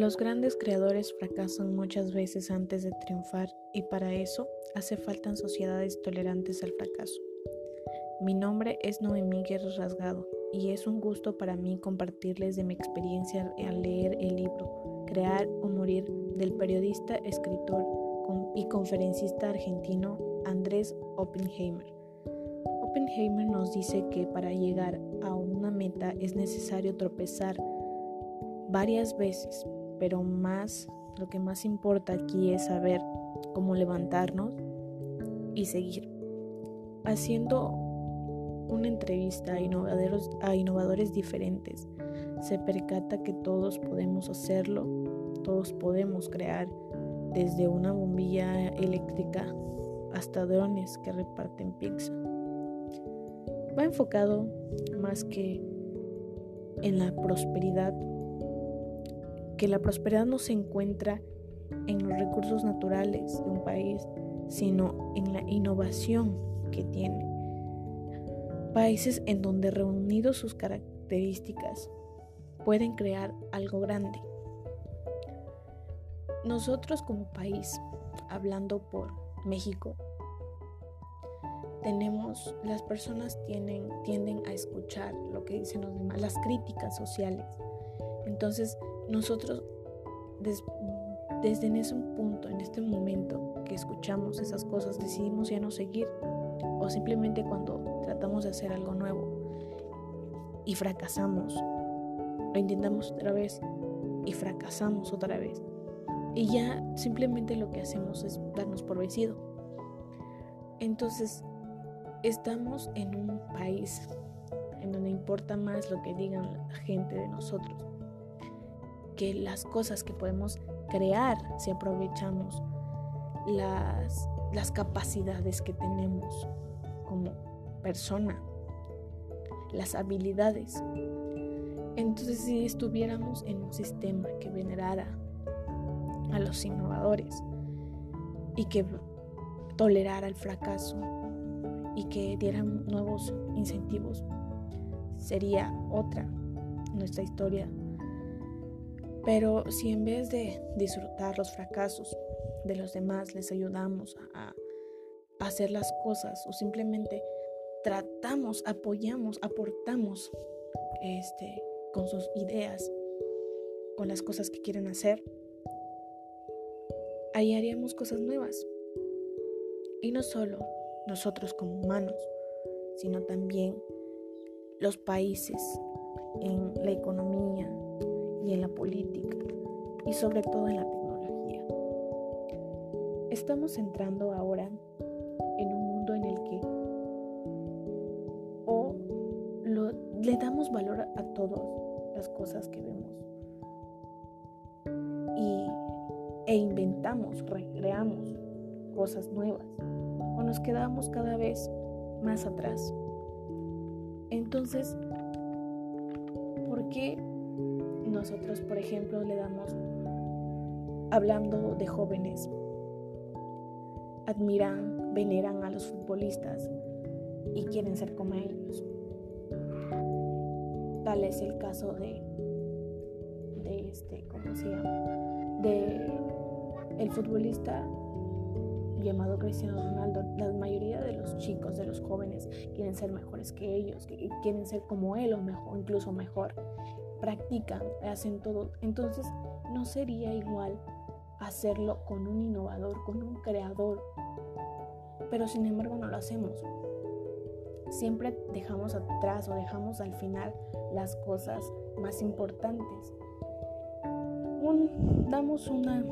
Los grandes creadores fracasan muchas veces antes de triunfar y para eso hace falta sociedades tolerantes al fracaso. Mi nombre es Noemí Guerra Rasgado y es un gusto para mí compartirles de mi experiencia al leer el libro Crear o Morir del periodista, escritor y conferencista argentino Andrés Oppenheimer. Oppenheimer nos dice que para llegar a una meta es necesario tropezar varias veces, pero más lo que más importa aquí es saber cómo levantarnos y seguir. Haciendo una entrevista a innovadores, a innovadores diferentes, se percata que todos podemos hacerlo, todos podemos crear desde una bombilla eléctrica hasta drones que reparten pizza. Va enfocado más que en la prosperidad, que la prosperidad no se encuentra en los recursos naturales de un país, sino en la innovación que tiene. Países en donde reunidos sus características pueden crear algo grande. Nosotros como país, hablando por México, tenemos, las personas tienden a escuchar lo que dicen los demás, las críticas sociales. Entonces, nosotros desde en ese punto, en este momento que escuchamos esas cosas, decidimos ya no seguir o simplemente cuando tratamos de hacer algo nuevo y fracasamos, lo intentamos otra vez y fracasamos otra vez. Y ya simplemente lo que hacemos es darnos por vencido. Entonces, estamos en un país en donde importa más lo que digan la gente de nosotros que las cosas que podemos crear si aprovechamos las, las capacidades que tenemos como persona, las habilidades. Entonces si estuviéramos en un sistema que venerara a los innovadores y que tolerara el fracaso y que diera nuevos incentivos, sería otra nuestra historia. Pero si en vez de disfrutar los fracasos de los demás les ayudamos a, hacer las cosas o simplemente tratamos, apoyamos, aportamos este, con sus ideas, con las cosas que quieren hacer, ahí haríamos cosas nuevas. Y no solo nosotros como humanos, sino también los países en la economía y en la política y sobre todo en la tecnología. Estamos entrando ahora en un mundo en el que o le damos valor a todas las cosas que vemos y, e inventamos, recreamos cosas nuevas o nos quedamos cada vez más atrás. Entonces, ¿por qué nosotros, por ejemplo, le damos, hablando de jóvenes, admiran, veneran a los futbolistas y quieren ser como ellos? Tal es el caso de, de este, ¿cómo se llama? De el futbolista llamado Cristiano Ronaldo, la mayoría de los chicos, de los jóvenes, quieren ser mejores que ellos, quieren ser como él o incluso mejor. Practican, hacen todo. Entonces, no sería igual hacerlo con un innovador, con un creador. Pero sin embargo no lo hacemos. Siempre dejamos atrás o dejamos al final las cosas más importantes. damos una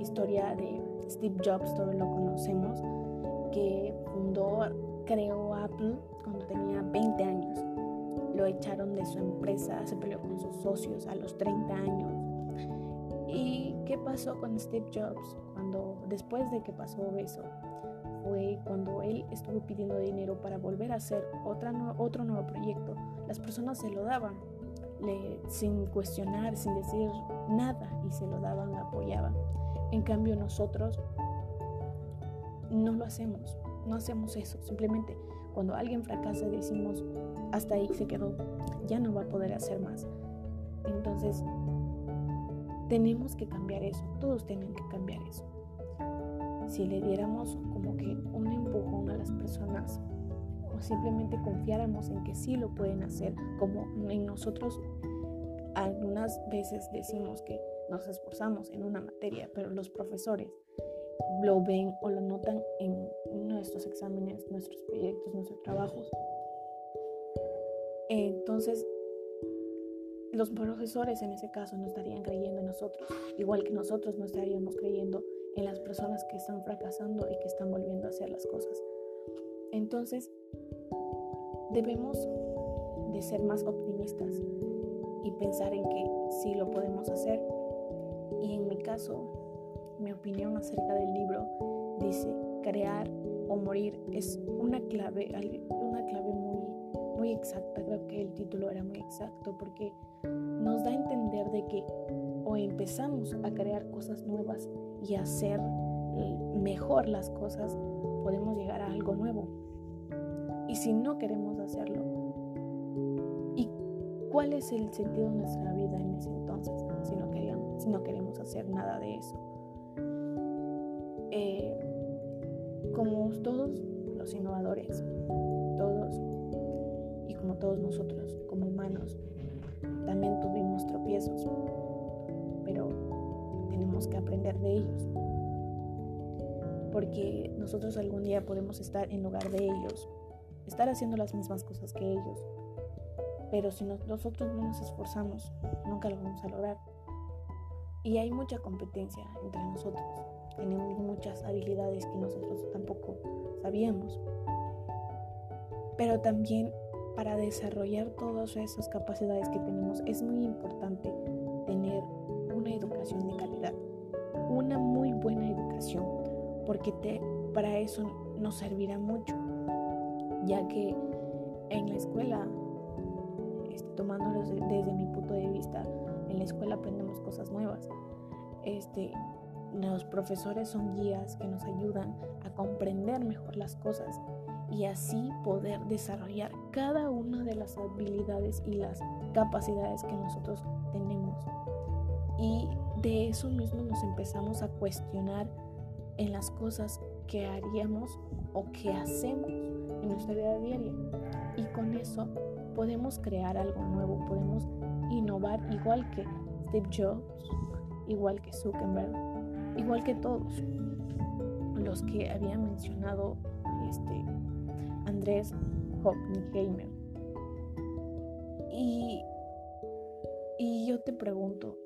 historia de Steve Jobs, todos lo conocemos, que fundó, creó Apple cuando tenía 20 años. Lo echaron de su empresa, se peleó con sus socios a los 30 años. ¿Y qué pasó con Steve Jobs cuando después de que pasó eso? Fue cuando él estuvo pidiendo dinero para volver a hacer otra, otro nuevo proyecto. Las personas se lo daban sin cuestionar, sin decir nada, y se lo daban, apoyaban. En cambio nosotros no lo hacemos, no hacemos eso. Simplemente cuando alguien fracasa decimos, hasta ahí se quedó, ya no va a poder hacer más. Entonces, tenemos que cambiar eso, todos tienen que cambiar eso. Si le diéramos como que un empujón a las personas o simplemente confiáramos en que sí lo pueden hacer, como en nosotros algunas veces decimos que nos esforzamos en una materia, pero los profesores lo ven o lo notan en nuestros exámenes, nuestros proyectos, nuestros trabajos. Entonces, los profesores en ese caso no estarían creyendo en nosotros, igual que nosotros no estaríamos creyendo en las personas que están fracasando y que están volviendo a hacer las cosas. Entonces, debemos de ser más optimistas y pensar en que sí lo podemos hacer. Y en mi caso, mi opinión acerca del libro dice, crear o morir es una clave, una clave muy, muy exacta. Creo que el título era muy exacto porque nos da a entender de que o empezamos a crear cosas nuevas y hacer mejor las cosas, podemos llegar a algo nuevo. Y si no queremos hacerlo, ¿y cuál es el sentido de nuestra vida en ese entonces si no queremos, si no queremos hacer nada de eso? Eh, como todos los innovadores, todos, como todos nosotros, como humanos, también tuvimos tropiezos, pero tenemos que aprender de ellos. Porque nosotros algún día podemos estar en lugar de ellos, estar haciendo las mismas cosas que ellos. Pero si nosotros no nos esforzamos, nunca lo vamos a lograr. Y hay mucha competencia entre nosotros. Tenemos muchas habilidades que nosotros tampoco sabíamos. Pero también para desarrollar todas esas capacidades que tenemos es muy importante tener una educación de calidad, una muy buena educación, porque te, para eso nos servirá mucho, ya que en la escuela, este, tomándolo desde, mi punto de vista, en la escuela aprendemos cosas nuevas. Este, los profesores son guías que nos ayudan a comprender mejor las cosas y así poder desarrollar cada una de las habilidades y las capacidades que nosotros tenemos. Y de eso mismo nos empezamos a cuestionar en las cosas que haríamos o que hacemos en nuestra vida diaria. Y con eso podemos crear algo nuevo, podemos innovar igual que Steve Jobs, igual que Zuckerberg, igual que todos los que había mencionado este, Andrés Hoppenheimer. Y, y yo te pregunto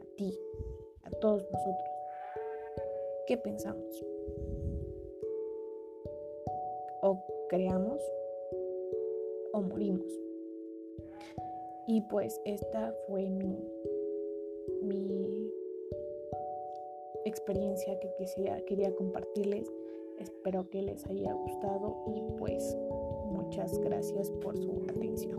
a ti, a todos nosotros, ¿qué pensamos? O creamos o morimos. Y pues esta fue mi, mi experiencia que quería compartirles. Espero que les haya gustado y pues muchas gracias por su atención.